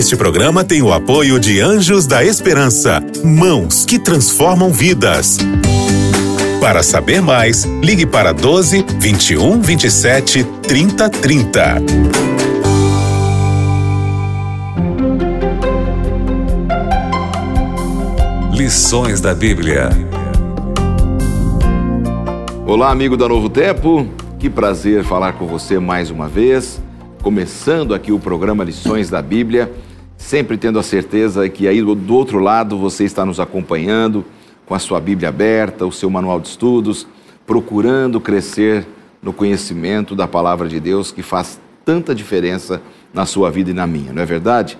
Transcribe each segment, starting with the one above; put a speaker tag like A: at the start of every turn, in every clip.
A: Este programa tem o apoio de Anjos da Esperança, mãos que transformam vidas. Para saber mais, ligue para 12 21 27 30 30.
B: Lições da Bíblia.
C: Olá, amigo da Novo Tempo. Que prazer falar com você mais uma vez começando aqui o programa Lições da Bíblia, sempre tendo a certeza que aí do outro lado você está nos acompanhando com a sua Bíblia aberta, o seu manual de estudos, procurando crescer no conhecimento da palavra de Deus que faz tanta diferença na sua vida e na minha, não é verdade?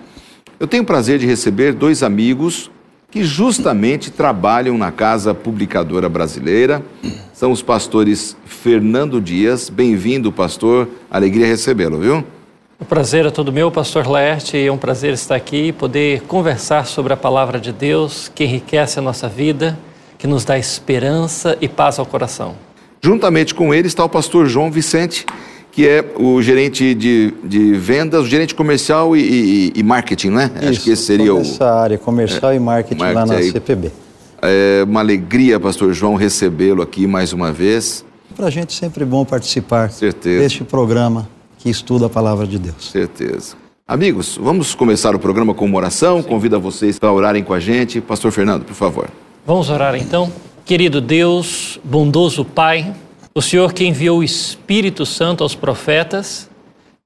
C: Eu tenho o prazer de receber dois amigos que justamente trabalham na Casa Publicadora Brasileira. São os pastores Fernando Dias. Bem-vindo, pastor. Alegria recebê-lo, viu?
D: O prazer é todo meu, pastor Laerte. É um prazer estar aqui e poder conversar sobre a palavra de Deus que enriquece a nossa vida, que nos dá esperança e paz ao coração.
C: Juntamente com ele está o pastor João Vicente, que é o gerente de, de vendas, o gerente comercial e, e, e marketing, né?
E: Isso, Acho que esse seria o. Essa área comercial é, e marketing, marketing lá na aí. CPB.
C: É uma alegria, pastor João, recebê-lo aqui mais uma vez.
E: Para a gente sempre bom participar
C: Certeza.
E: deste programa que estuda a palavra de Deus.
C: Certeza. Amigos, vamos começar o programa com uma oração. Sim. Convido a vocês para orarem com a gente. Pastor Fernando, por favor.
D: Vamos orar então. Querido Deus, bondoso Pai, o Senhor que enviou o Espírito Santo aos profetas,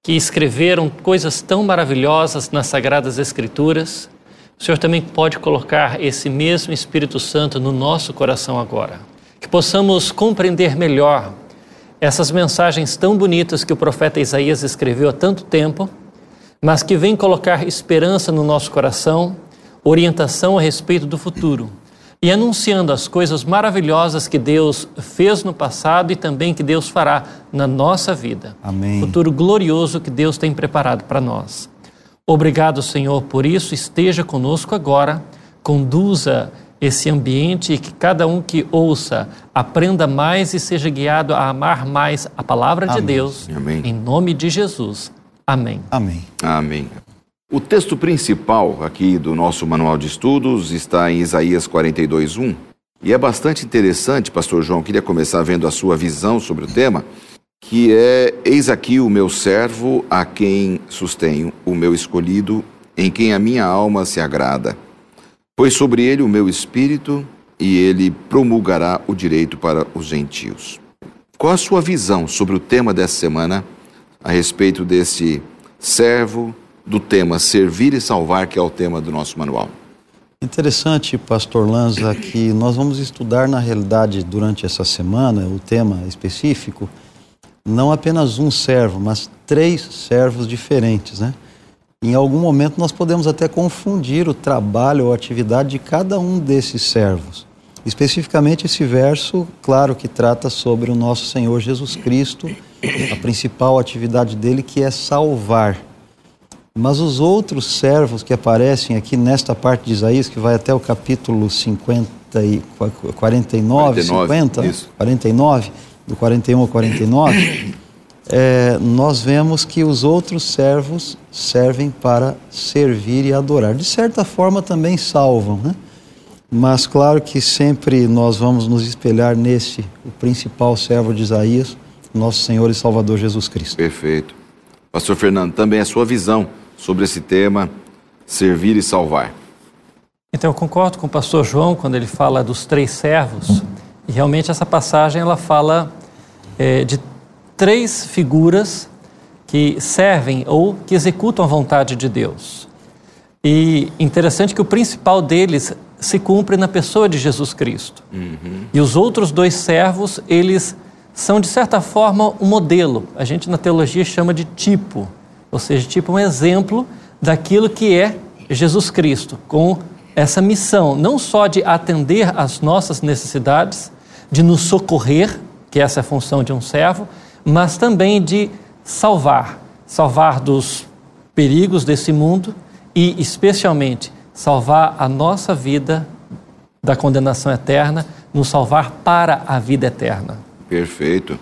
D: que escreveram coisas tão maravilhosas nas Sagradas Escrituras, o Senhor também pode colocar esse mesmo Espírito Santo no nosso coração agora. Que possamos compreender melhor essas mensagens tão bonitas que o profeta Isaías escreveu há tanto tempo, mas que vem colocar esperança no nosso coração, orientação a respeito do futuro e anunciando as coisas maravilhosas que Deus fez no passado e também que Deus fará na nossa vida.
E: Amém.
D: Futuro glorioso que Deus tem preparado para nós. Obrigado, Senhor, por isso. Esteja conosco agora, conduza esse ambiente e que cada um que ouça aprenda mais e seja guiado a amar mais a palavra Amém. de Deus.
C: Amém.
D: Em nome de Jesus. Amém.
E: Amém.
C: Amém. O texto principal aqui do nosso manual de estudos está em Isaías 42, 1. E é bastante interessante, pastor João, queria começar vendo a sua visão sobre o tema, que é: Eis aqui o meu servo, a quem sustenho, o meu escolhido, em quem a minha alma se agrada. Pois sobre ele o meu espírito, e ele promulgará o direito para os gentios. Qual a sua visão sobre o tema dessa semana, a respeito desse servo, do tema Servir e Salvar, que é o tema do nosso manual.
E: Interessante, pastor Lanza, que nós vamos estudar na realidade durante essa semana o tema específico, não apenas um servo, mas três servos diferentes, né? Em algum momento nós podemos até confundir o trabalho ou atividade de cada um desses servos. Especificamente esse verso, claro que trata sobre o nosso Senhor Jesus Cristo, a principal atividade dele que é salvar. Mas os outros servos que aparecem aqui nesta parte de Isaías, que vai até o capítulo 50 e 49, 49 50, isso. 49, do 41 ao 49, é, nós vemos que os outros servos servem para servir e adorar. De certa forma também salvam, né? Mas claro que sempre nós vamos nos espelhar nesse, o principal servo de Isaías, nosso Senhor e Salvador Jesus Cristo.
C: Perfeito. Pastor Fernando, também a sua visão sobre esse tema, servir e salvar.
D: Então eu concordo com o pastor João quando ele fala dos três servos, e realmente essa passagem ela fala é, de três figuras que servem ou que executam a vontade de Deus. E interessante que o principal deles se cumpre na pessoa de Jesus Cristo. Uhum. E os outros dois servos, eles são de certa forma um modelo. A gente na teologia chama de tipo ou seja, tipo um exemplo daquilo que é Jesus Cristo, com essa missão, não só de atender às nossas necessidades, de nos socorrer, que essa é a função de um servo, mas também de salvar salvar dos perigos desse mundo e, especialmente, salvar a nossa vida da condenação eterna, nos salvar para a vida eterna.
C: Perfeito.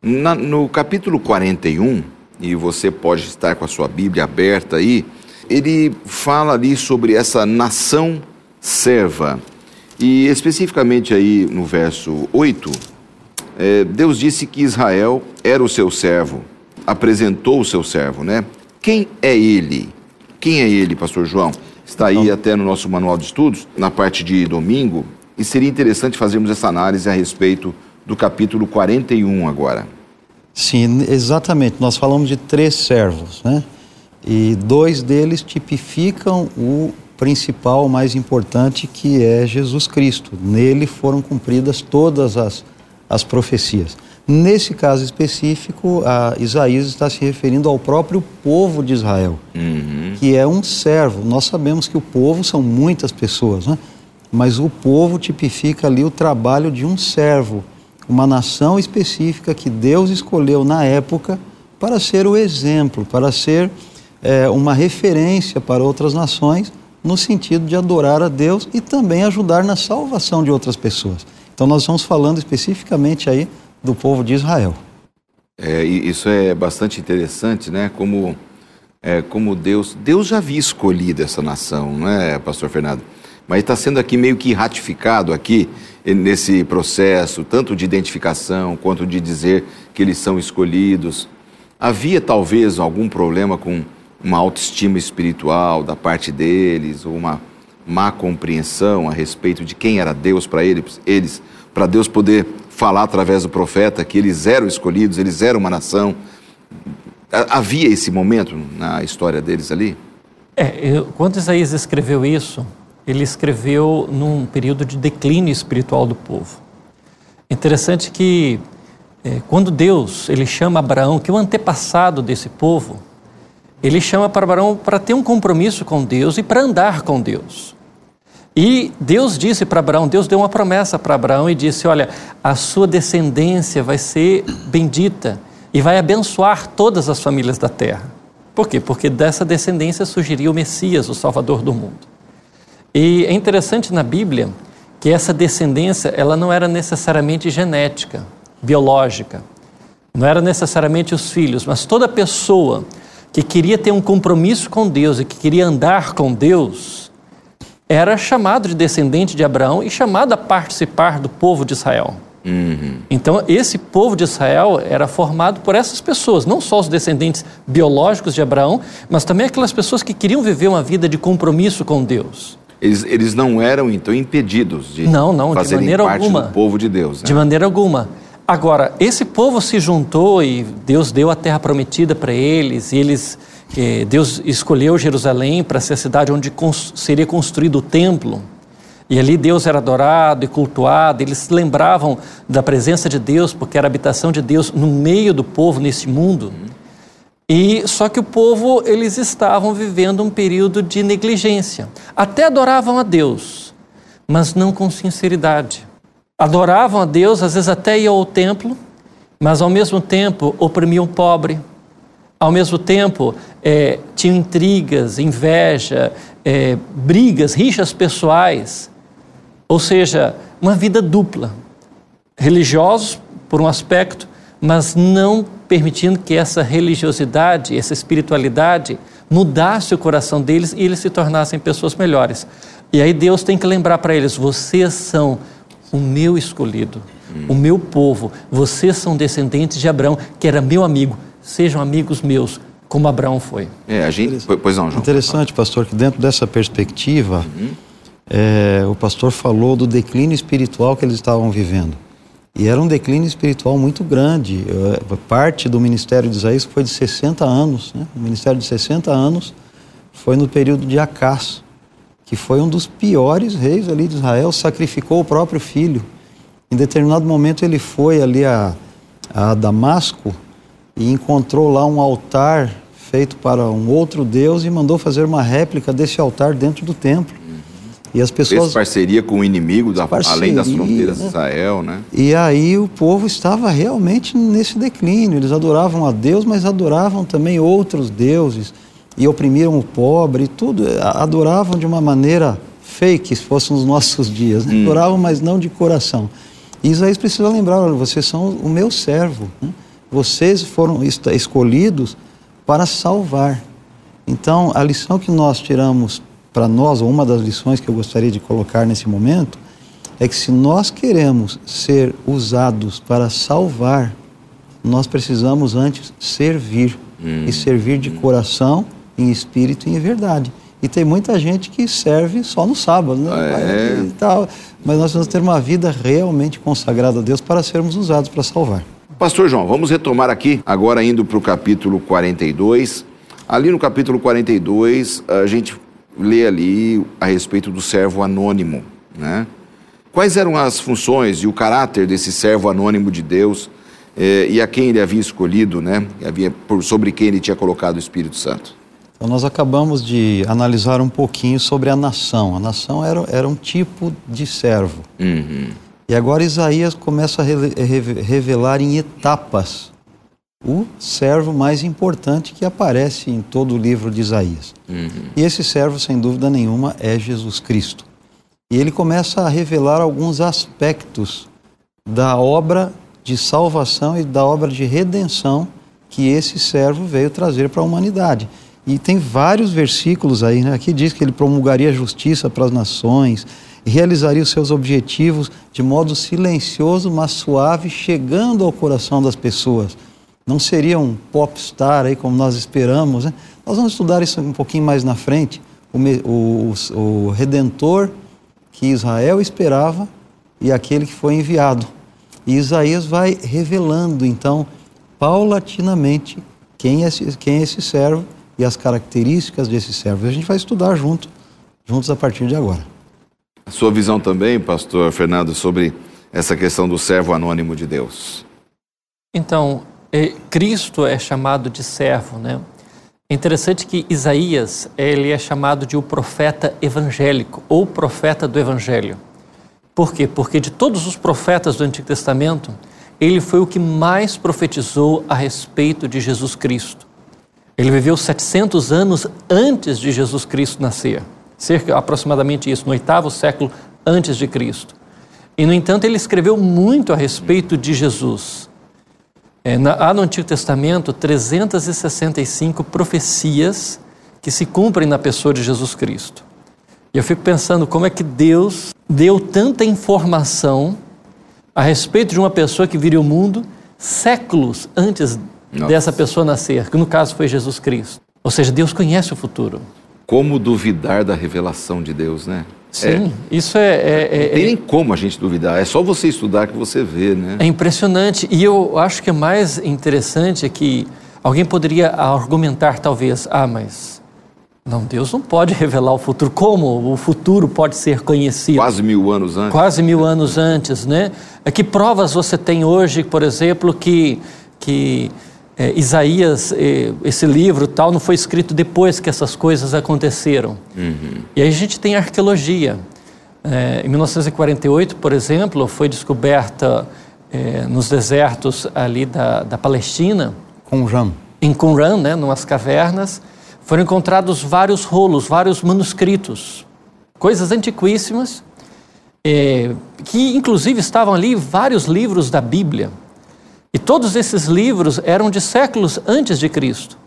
C: Na, no capítulo 41, e você pode estar com a sua Bíblia aberta aí, ele fala ali sobre essa nação serva. E especificamente aí no verso 8, é, Deus disse que Israel era o seu servo, apresentou o seu servo, né? Quem é ele? Quem é ele, pastor João? Está aí até no nosso manual de estudos, na parte de domingo, e seria interessante fazermos essa análise a respeito do capítulo 41 agora.
E: Sim, exatamente. Nós falamos de três servos, né? E dois deles tipificam o principal, o mais importante, que é Jesus Cristo. Nele foram cumpridas todas as, as profecias. Nesse caso específico, Isaías está se referindo ao próprio povo de Israel, uhum. que é um servo. Nós sabemos que o povo são muitas pessoas, né? mas o povo tipifica ali o trabalho de um servo, uma nação específica que Deus escolheu na época para ser o exemplo, para ser é, uma referência para outras nações, no sentido de adorar a Deus e também ajudar na salvação de outras pessoas. Então, nós estamos falando especificamente aí do povo de Israel.
C: É, isso é bastante interessante, né? Como, é, como Deus, Deus já havia escolhido essa nação, não é, Pastor Fernando? Mas está sendo aqui meio que ratificado aqui nesse processo, tanto de identificação quanto de dizer que eles são escolhidos. Havia talvez algum problema com uma autoestima espiritual da parte deles, ou uma má compreensão a respeito de quem era Deus para eles, eles para Deus poder falar através do profeta que eles eram escolhidos, eles eram uma nação. Havia esse momento na história deles ali?
D: É, eu, quando Isaías escreveu isso, ele escreveu num período de declínio espiritual do povo. Interessante que é, quando Deus ele chama Abraão, que é o antepassado desse povo, ele chama para Abraão para ter um compromisso com Deus e para andar com Deus. E Deus disse para Abraão, Deus deu uma promessa para Abraão e disse: Olha, a sua descendência vai ser bendita e vai abençoar todas as famílias da terra. Por quê? Porque dessa descendência surgiria o Messias, o Salvador do mundo. E é interessante na Bíblia que essa descendência ela não era necessariamente genética, biológica. Não era necessariamente os filhos, mas toda pessoa que queria ter um compromisso com Deus e que queria andar com Deus, era chamado de descendente de Abraão e chamado a participar do povo de Israel. Uhum. Então, esse povo de Israel era formado por essas pessoas, não só os descendentes biológicos de Abraão, mas também aquelas pessoas que queriam viver uma vida de compromisso com Deus.
C: Eles, eles não eram, então, impedidos de
D: não, não,
C: fazerem
D: de maneira
C: parte
D: alguma.
C: do povo de Deus. Né?
D: De maneira alguma. Agora, esse povo se juntou e Deus deu a terra prometida para eles, e eles, eh, Deus escolheu Jerusalém para ser a cidade onde cons seria construído o templo. E ali Deus era adorado e cultuado, eles se lembravam da presença de Deus, porque era a habitação de Deus no meio do povo nesse mundo. E só que o povo, eles estavam vivendo um período de negligência. Até adoravam a Deus, mas não com sinceridade. Adoravam a Deus, às vezes até iam ao templo, mas ao mesmo tempo oprimiam o pobre. Ao mesmo tempo, é, tinham intrigas, inveja, é, brigas, rixas pessoais. Ou seja, uma vida dupla. Religiosos, por um aspecto, mas não permitindo que essa religiosidade, essa espiritualidade mudasse o coração deles e eles se tornassem pessoas melhores. E aí Deus tem que lembrar para eles: vocês são o meu escolhido, hum. o meu povo, vocês são descendentes de Abraão, que era meu amigo, sejam amigos meus, como Abraão foi.
C: É, a gente. Pois não, João.
E: Interessante, pastor, que dentro dessa perspectiva, uhum. é, o pastor falou do declínio espiritual que eles estavam vivendo. E era um declínio espiritual muito grande. Parte do ministério de Isaías foi de 60 anos. Né? O ministério de 60 anos foi no período de Acás, que foi um dos piores reis ali de Israel, sacrificou o próprio filho. Em determinado momento ele foi ali a, a Damasco e encontrou lá um altar feito para um outro Deus e mandou fazer uma réplica desse altar dentro do templo.
C: E as pessoas. Fez parceria com o inimigo, da, parceria, além das fronteiras de Israel, né?
E: E aí o povo estava realmente nesse declínio. Eles adoravam a Deus, mas adoravam também outros deuses. E oprimiram o pobre, e tudo. Adoravam de uma maneira fake, se fossem os nossos dias. Né? Hum. Adoravam, mas não de coração. E Isaías precisa lembrar: olha, vocês são o meu servo. Né? Vocês foram escolhidos para salvar. Então, a lição que nós tiramos para nós, ou uma das lições que eu gostaria de colocar nesse momento, é que se nós queremos ser usados para salvar, nós precisamos antes servir. Hum. E servir de coração, em espírito e em verdade. E tem muita gente que serve só no sábado, né? É. E tal. Mas nós vamos ter uma vida realmente consagrada a Deus para sermos usados para salvar.
C: Pastor João, vamos retomar aqui, agora indo para o capítulo 42. Ali no capítulo 42, a gente lê ali a respeito do servo anônimo, né? Quais eram as funções e o caráter desse servo anônimo de Deus eh, e a quem ele havia escolhido, né? Havia, por, sobre quem ele tinha colocado o Espírito Santo?
E: Então, nós acabamos de analisar um pouquinho sobre a nação. A nação era, era um tipo de servo. Uhum. E agora Isaías começa a revelar em etapas o servo mais importante que aparece em todo o livro de Isaías. Uhum. E esse servo, sem dúvida nenhuma, é Jesus Cristo. E ele começa a revelar alguns aspectos da obra de salvação e da obra de redenção que esse servo veio trazer para a humanidade. E tem vários versículos aí, né? Aqui diz que ele promulgaria justiça para as nações, realizaria os seus objetivos de modo silencioso, mas suave, chegando ao coração das pessoas. Não seria um popstar aí como nós esperamos, né? Nós vamos estudar isso um pouquinho mais na frente. O, o, o Redentor que Israel esperava e aquele que foi enviado. E Isaías vai revelando, então, paulatinamente, quem é esse, quem é esse servo e as características desse servo. A gente vai estudar junto, juntos a partir de agora.
C: A sua visão também, pastor Fernando, sobre essa questão do servo anônimo de Deus.
D: Então, é, Cristo é chamado de servo, né? É interessante que Isaías, ele é chamado de o profeta evangélico ou profeta do evangelho. Por quê? Porque de todos os profetas do Antigo Testamento, ele foi o que mais profetizou a respeito de Jesus Cristo. Ele viveu 700 anos antes de Jesus Cristo nascer, cerca aproximadamente isso, no oitavo século antes de Cristo. E no entanto, ele escreveu muito a respeito de Jesus. É, na, há no Antigo Testamento 365 profecias que se cumprem na pessoa de Jesus Cristo. E eu fico pensando como é que Deus deu tanta informação a respeito de uma pessoa que viria ao mundo séculos antes nossa. dessa pessoa nascer, que no caso foi Jesus Cristo. Ou seja, Deus conhece o futuro.
C: Como duvidar da revelação de Deus, né?
D: Sim, é. isso é, é,
C: é, Não tem nem como a gente duvidar, é só você estudar que você vê, né?
D: É impressionante. E eu acho que é mais interessante é que alguém poderia argumentar, talvez, ah, mas não, Deus não pode revelar o futuro. Como o futuro pode ser conhecido?
C: Quase mil anos antes.
D: Quase mil anos antes, né? É que provas você tem hoje, por exemplo, que, que é, Isaías, é, esse livro tal, não foi escrito depois que essas coisas aconteceram. Uhum. E aí a gente tem arqueologia. É, em 1948, por exemplo, foi descoberta é, nos desertos ali da, da Palestina.
E: Qumran.
D: Em Qumran, né, numas cavernas, foram encontrados vários rolos, vários manuscritos, coisas antiquíssimas, é, que inclusive estavam ali vários livros da Bíblia. E todos esses livros eram de séculos antes de Cristo.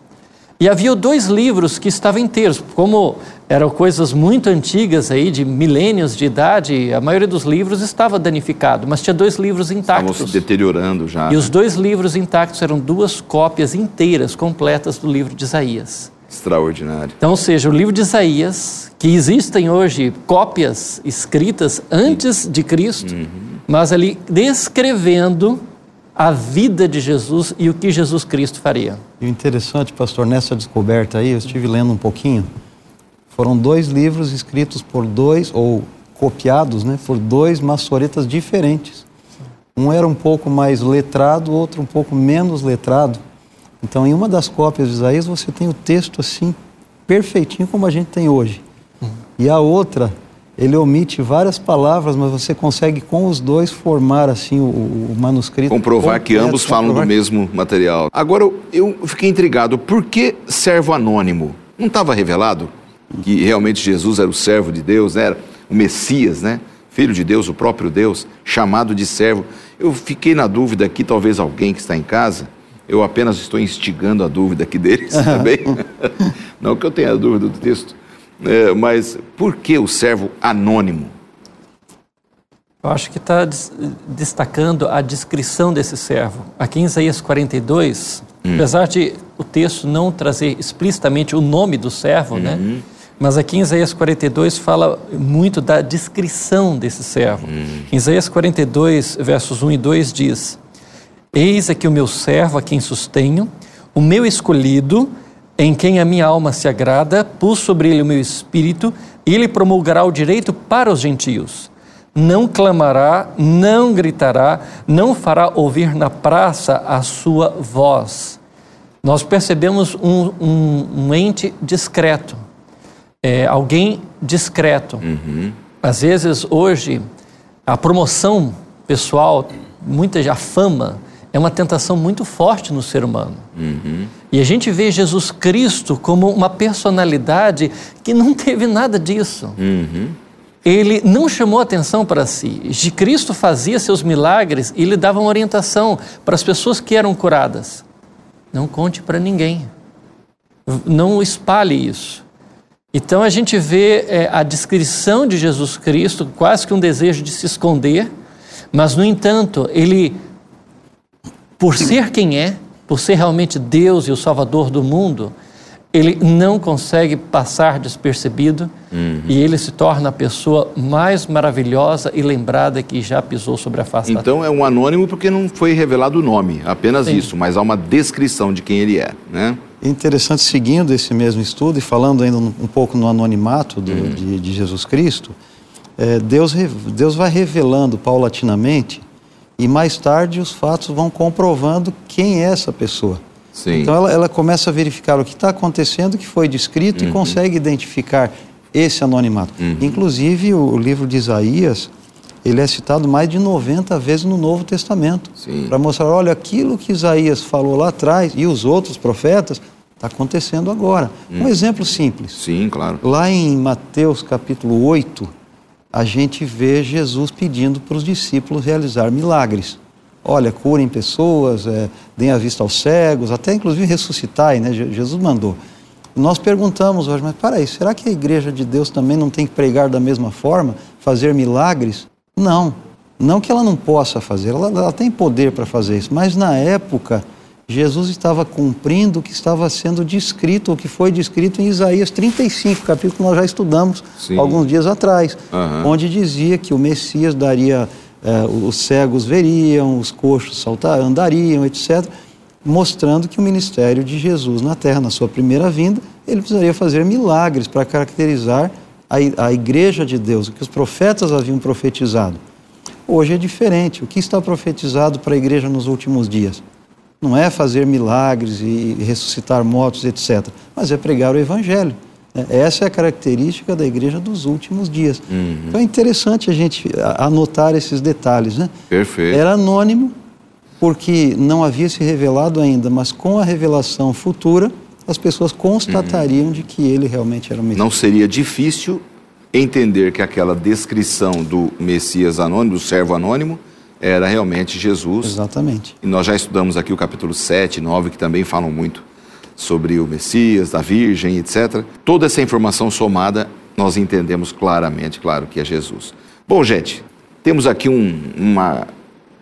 D: E havia dois livros que estavam inteiros, como eram coisas muito antigas aí, de milênios de idade, a maioria dos livros estava danificado, mas tinha dois livros intactos.
C: Estavam se deteriorando já.
D: E né? os dois livros intactos eram duas cópias inteiras, completas do livro de Isaías.
C: Extraordinário.
D: Então, ou seja, o livro de Isaías, que existem hoje cópias escritas antes de Cristo, uhum. mas ali descrevendo a vida de Jesus e o que Jesus Cristo faria.
E: E o interessante, pastor, nessa descoberta aí, eu estive lendo um pouquinho, foram dois livros escritos por dois, ou copiados, né, por dois maçoretas diferentes. Um era um pouco mais letrado, outro um pouco menos letrado. Então, em uma das cópias de Isaías, você tem o texto assim, perfeitinho como a gente tem hoje. Uhum. E a outra ele omite várias palavras, mas você consegue com os dois formar assim o, o manuscrito.
C: Comprovar completo, que ambos falam do mesmo material. Agora eu fiquei intrigado, por que servo anônimo? Não estava revelado que realmente Jesus era o servo de Deus, né? era o Messias, né? Filho de Deus, o próprio Deus, chamado de servo. Eu fiquei na dúvida aqui, talvez alguém que está em casa, eu apenas estou instigando a dúvida aqui deles também. Não que eu tenha dúvida do texto, é, mas por que o servo anônimo?
D: Eu acho que está destacando a descrição desse servo. Aqui em Isaías 42, hum. apesar de o texto não trazer explicitamente o nome do servo, né? uhum. né? Mas aqui em Isaías 42 fala muito da descrição desse servo. Uhum. Em Isaías 42, versos 1 e 2 diz: Eis aqui o meu servo a quem sustenho, o meu escolhido, em quem a minha alma se agrada, pus sobre ele o meu espírito, e ele promulgará o direito para os gentios não clamará, não gritará, não fará ouvir na praça a sua voz. Nós percebemos um, um, um ente discreto, é, alguém discreto. Uhum. Às vezes, hoje, a promoção pessoal, muita a fama, é uma tentação muito forte no ser humano. Uhum. E a gente vê Jesus Cristo como uma personalidade que não teve nada disso. Uhum ele não chamou atenção para si. De Cristo fazia seus milagres e lhe dava uma orientação para as pessoas que eram curadas. Não conte para ninguém. Não espalhe isso. Então a gente vê é, a descrição de Jesus Cristo, quase que um desejo de se esconder, mas no entanto, ele, por ser quem é, por ser realmente Deus e o Salvador do mundo, ele não consegue passar despercebido uhum. e ele se torna a pessoa mais maravilhosa e lembrada que já pisou sobre a face
C: então,
D: da terra.
C: Então é um anônimo porque não foi revelado o nome, apenas Sim. isso, mas há uma descrição de quem ele é, né?
E: Interessante, seguindo esse mesmo estudo e falando ainda um, um pouco no anonimato do, uhum. de, de, Jesus Cristo, é, Deus, Deus vai revelando paulatinamente e mais tarde os fatos vão comprovando quem é essa pessoa. Sim. Então ela, ela, começa a verificar o que está acontecendo, o que foi descrito uhum. e consegue identificar esse anonimato. Uhum. Inclusive o, o, livro de Isaías, ele é citado mais de 90 vezes no Novo Testamento. Para mostrar, olha, aquilo que Isaías falou lá atrás e os outros profetas está acontecendo agora. Um uhum. exemplo simples.
C: Sim, claro.
E: Lá em Mateus capítulo 8, a gente vê Jesus pedindo para os discípulos realizar milagres olha, curem pessoas, é, deem a vista aos cegos, até inclusive ressuscitar, né? Jesus mandou. Nós perguntamos hoje, mas aí, será que a igreja de Deus também não tem que pregar da mesma forma, fazer milagres? Não, não que ela não possa fazer, ela, ela tem poder para fazer isso, mas na época Jesus estava cumprindo o que estava sendo descrito, o que foi descrito em Isaías 35, capítulo que nós já estudamos Sim. alguns dias atrás, uhum. onde dizia que o Messias daria é, os cegos veriam, os coxos saltar, andariam, etc., mostrando que o ministério de Jesus na terra, na sua primeira vinda, ele precisaria fazer milagres para caracterizar a, a igreja de Deus, o que os profetas haviam profetizado. Hoje é diferente. O que está profetizado para a igreja nos últimos dias? Não é fazer milagres e ressuscitar mortos, etc., mas é pregar o evangelho. É, essa é a característica da igreja dos últimos dias. Uhum. Então é interessante a gente anotar esses detalhes. Né?
C: Perfeito.
E: Era anônimo, porque não havia se revelado ainda, mas com a revelação futura, as pessoas constatariam uhum. de que ele realmente era o Messias.
C: Não seria difícil entender que aquela descrição do Messias anônimo, do servo anônimo, era realmente Jesus.
E: Exatamente.
C: E nós já estudamos aqui o capítulo 7 e 9, que também falam muito sobre o Messias, a Virgem, etc. Toda essa informação somada, nós entendemos claramente, claro, que é Jesus. Bom, gente, temos aqui um, uma,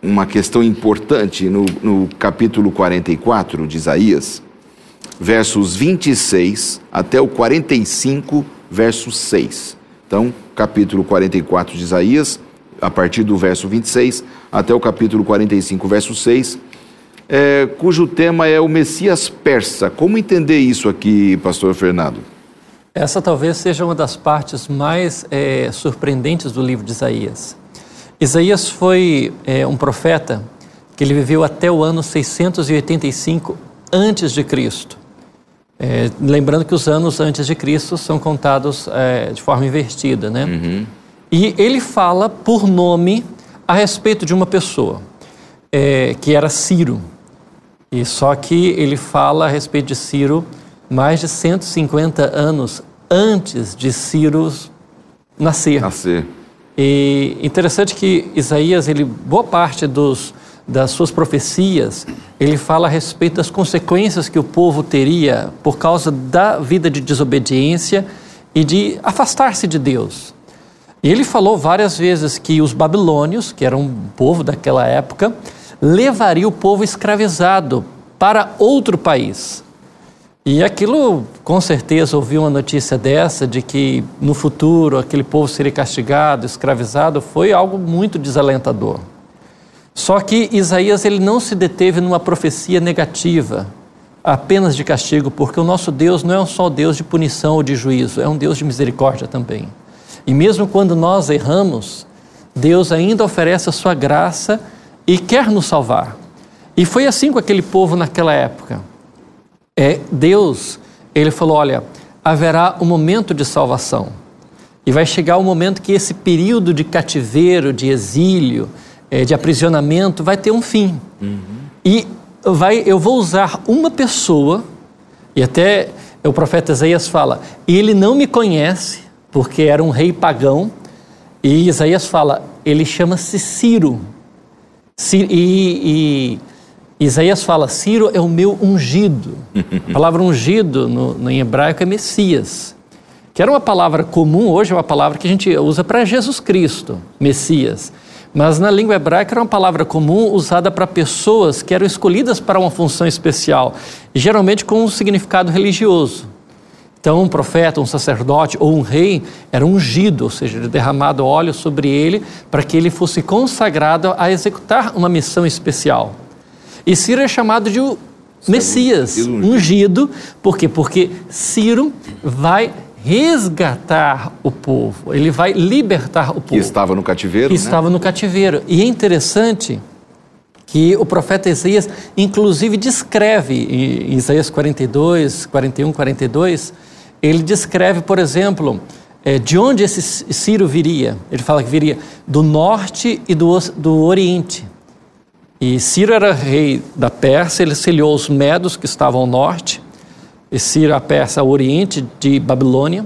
C: uma questão importante no, no capítulo 44 de Isaías, versos 26 até o 45, verso 6. Então, capítulo 44 de Isaías, a partir do verso 26 até o capítulo 45, verso 6 é, cujo tema é o Messias persa. Como entender isso aqui, pastor Fernando?
D: Essa talvez seja uma das partes mais é, surpreendentes do livro de Isaías. Isaías foi é, um profeta que ele viveu até o ano 685 antes de Cristo. É, lembrando que os anos antes de Cristo são contados é, de forma invertida, né? Uhum. E ele fala por nome a respeito de uma pessoa, é, que era Ciro. E só que ele fala a respeito de Ciro mais de 150 anos antes de Ciro nascer.
C: Nascer.
D: E interessante que Isaías, ele boa parte dos das suas profecias, ele fala a respeito das consequências que o povo teria por causa da vida de desobediência e de afastar-se de Deus. E ele falou várias vezes que os babilônios, que eram um povo daquela época, levaria o povo escravizado para outro país. E aquilo, com certeza, ouviu uma notícia dessa, de que no futuro aquele povo seria castigado, escravizado, foi algo muito desalentador. Só que Isaías ele não se deteve numa profecia negativa, apenas de castigo, porque o nosso Deus não é só Deus de punição ou de juízo, é um Deus de misericórdia também. E mesmo quando nós erramos, Deus ainda oferece a sua graça e quer nos salvar. E foi assim com aquele povo naquela época. É Deus, ele falou, olha, haverá um momento de salvação. E vai chegar o momento que esse período de cativeiro, de exílio, é, de aprisionamento vai ter um fim. Uhum. E vai, eu vou usar uma pessoa, e até o profeta Isaías fala, ele não me conhece, porque era um rei pagão, e Isaías fala, ele chama-se Ciro. Ciro e, e, Isaías fala, Ciro é o meu ungido. A palavra ungido no, no, em hebraico é Messias, que era uma palavra comum, hoje é uma palavra que a gente usa para Jesus Cristo, Messias. Mas na língua hebraica era uma palavra comum usada para pessoas que eram escolhidas para uma função especial, geralmente com um significado religioso. Então, um profeta, um sacerdote ou um rei era ungido, ou seja, derramado óleo sobre ele para que ele fosse consagrado a executar uma missão especial. E Ciro é chamado de Messias, ungido, por quê? Porque Ciro vai resgatar o povo, ele vai libertar o povo. Que
C: estava no cativeiro.
D: Que né? estava no cativeiro. E é interessante que o profeta Isaías, inclusive, descreve em Isaías 42, 41, 42, ele descreve, por exemplo, é, de onde esse Ciro viria. Ele fala que viria do norte e do, do oriente. E Ciro era rei da Pérsia, ele seliou os medos que estavam ao norte Ciro a Pérsia ao oriente de Babilônia.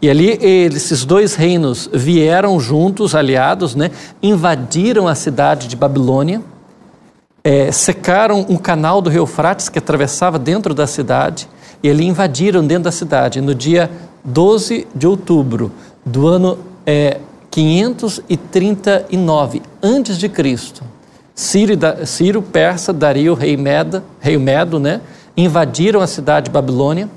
D: E ali esses dois reinos vieram juntos, aliados, né? invadiram a cidade de Babilônia, é, secaram um canal do rio Eufrates que atravessava dentro da cidade, e ali invadiram dentro da cidade no dia 12 de outubro do ano é, 539 antes de Cristo. Ciro, Ciro Persa, Dario, rei Meda, rei Medo, né? invadiram a cidade de Babilônia,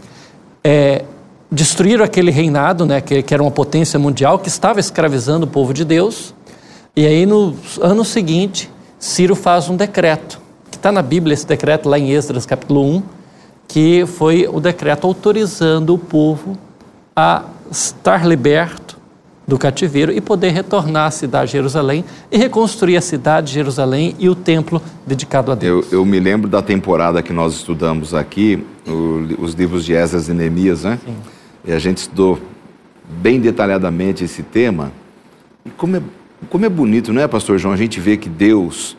D: é, destruíram aquele reinado, né, que, que, era uma potência mundial, que estava escravizando o povo de Deus. E aí, no ano seguinte, Ciro faz um decreto, que está na Bíblia, esse decreto lá em Esdras, capítulo 1, que foi o decreto autorizando o povo a estar liberto do cativeiro e poder retornar à cidade de Jerusalém e reconstruir a cidade de Jerusalém e o templo dedicado a Deus.
C: Eu, eu me lembro da temporada que nós estudamos aqui, o, os livros de Esdras e Neemias, né? Sim. E a gente estudou bem detalhadamente esse tema. E como é, como é bonito, não é, pastor João? A gente vê que Deus,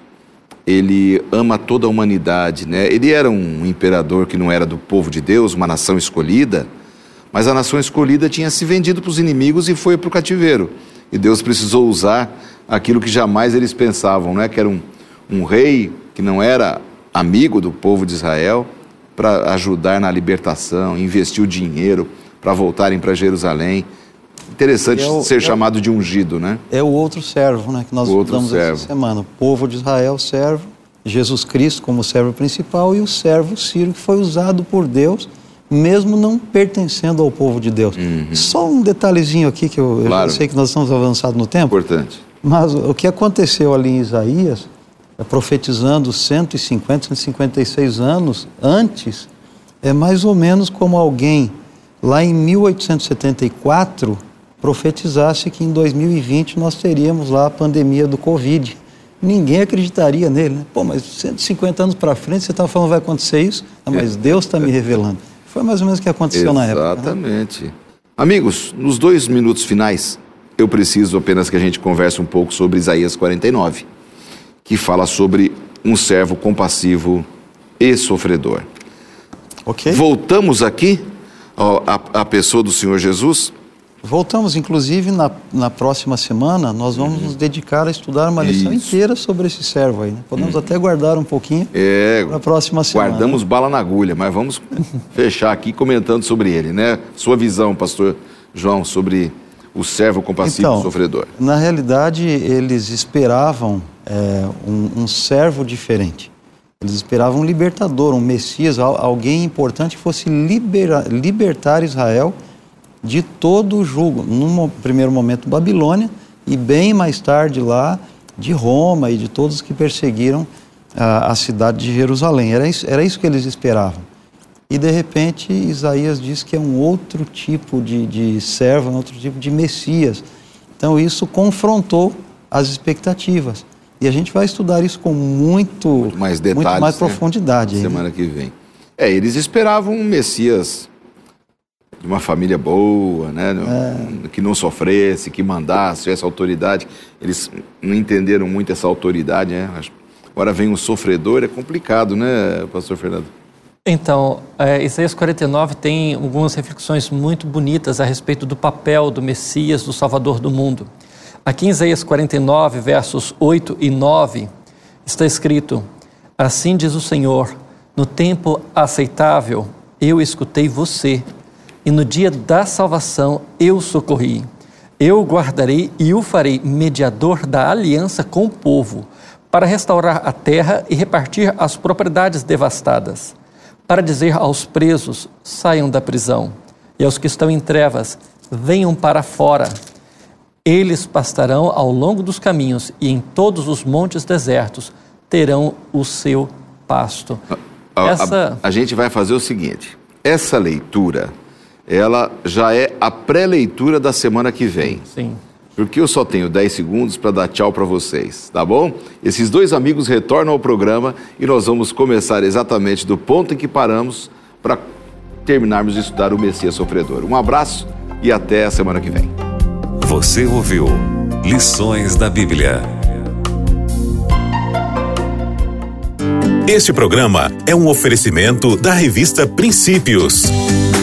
C: ele ama toda a humanidade, né? Ele era um imperador que não era do povo de Deus, uma nação escolhida, mas a nação escolhida tinha se vendido para os inimigos e foi para o cativeiro. E Deus precisou usar aquilo que jamais eles pensavam, não é? que era um, um rei que não era amigo do povo de Israel, para ajudar na libertação, investiu dinheiro para voltarem para Jerusalém. Interessante é o, ser é chamado de ungido, né?
E: É o outro servo, né? Que nós estudamos essa semana. O povo de Israel, servo, Jesus Cristo como servo principal e o servo Ciro, que foi usado por Deus mesmo não pertencendo ao povo de Deus. Uhum. Só um detalhezinho aqui que eu, claro. eu, sei que nós estamos avançados no tempo.
C: Importante.
E: Mas o que aconteceu ali em Isaías, é profetizando 150, 156 anos antes, é mais ou menos como alguém lá em 1874 profetizasse que em 2020 nós teríamos lá a pandemia do Covid. Ninguém acreditaria nele, né? Pô, mas 150 anos para frente você está falando vai acontecer isso? Não, mas Deus está me revelando. Foi mais ou menos o que aconteceu
C: Exatamente.
E: na
C: época. Né? Exatamente. Né? Amigos, nos dois minutos finais, eu preciso apenas que a gente converse um pouco sobre Isaías 49, que fala sobre um servo compassivo e sofredor. Ok. Voltamos aqui à pessoa do Senhor Jesus.
E: Voltamos, inclusive, na, na próxima semana, nós vamos uhum. nos dedicar a estudar uma lição Isso. inteira sobre esse servo aí. Né? Podemos uhum. até guardar um pouquinho
C: é,
E: para a próxima semana.
C: Guardamos bala na agulha, mas vamos fechar aqui comentando sobre ele, né? Sua visão, pastor João, sobre o servo compassivo então, sofredor.
E: Na realidade, eles esperavam é, um, um servo diferente. Eles esperavam um libertador, um Messias, alguém importante que fosse libera, libertar Israel de todo o jugo. Num primeiro momento, Babilônia, e bem mais tarde lá de Roma e de todos que perseguiram a, a cidade de Jerusalém. Era isso, era isso que eles esperavam. E de repente Isaías diz que é um outro tipo de, de servo, um outro tipo de Messias. Então isso confrontou as expectativas. E a gente vai estudar isso com muito, muito mais detalhes, muito mais né? profundidade.
C: Semana que vem. É, eles esperavam um Messias de uma família boa, né? É. Que não sofresse, que mandasse, tivesse autoridade. Eles não entenderam muito essa autoridade, né? Agora vem um sofredor, é complicado, né, pastor Fernando?
D: Então, é, Isaías 49 tem algumas reflexões muito bonitas a respeito do papel do Messias, do Salvador do mundo. Aqui em Isaías 49, versos 8 e 9, está escrito: Assim diz o Senhor, no tempo aceitável eu escutei você, e no dia da salvação eu socorri. Eu guardarei e o farei mediador da aliança com o povo, para restaurar a terra e repartir as propriedades devastadas, para dizer aos presos: saiam da prisão, e aos que estão em trevas: venham para fora. Eles pastarão ao longo dos caminhos e em todos os montes desertos terão o seu pasto.
C: A, essa... a, a gente vai fazer o seguinte: essa leitura, ela já é a pré-leitura da semana que vem.
D: Sim.
C: Porque eu só tenho 10 segundos para dar tchau para vocês, tá bom? Esses dois amigos retornam ao programa e nós vamos começar exatamente do ponto em que paramos para terminarmos de estudar o Messias Sofredor. Um abraço e até a semana que vem.
B: Você ouviu Lições da Bíblia.
A: Este programa é um oferecimento da revista Princípios.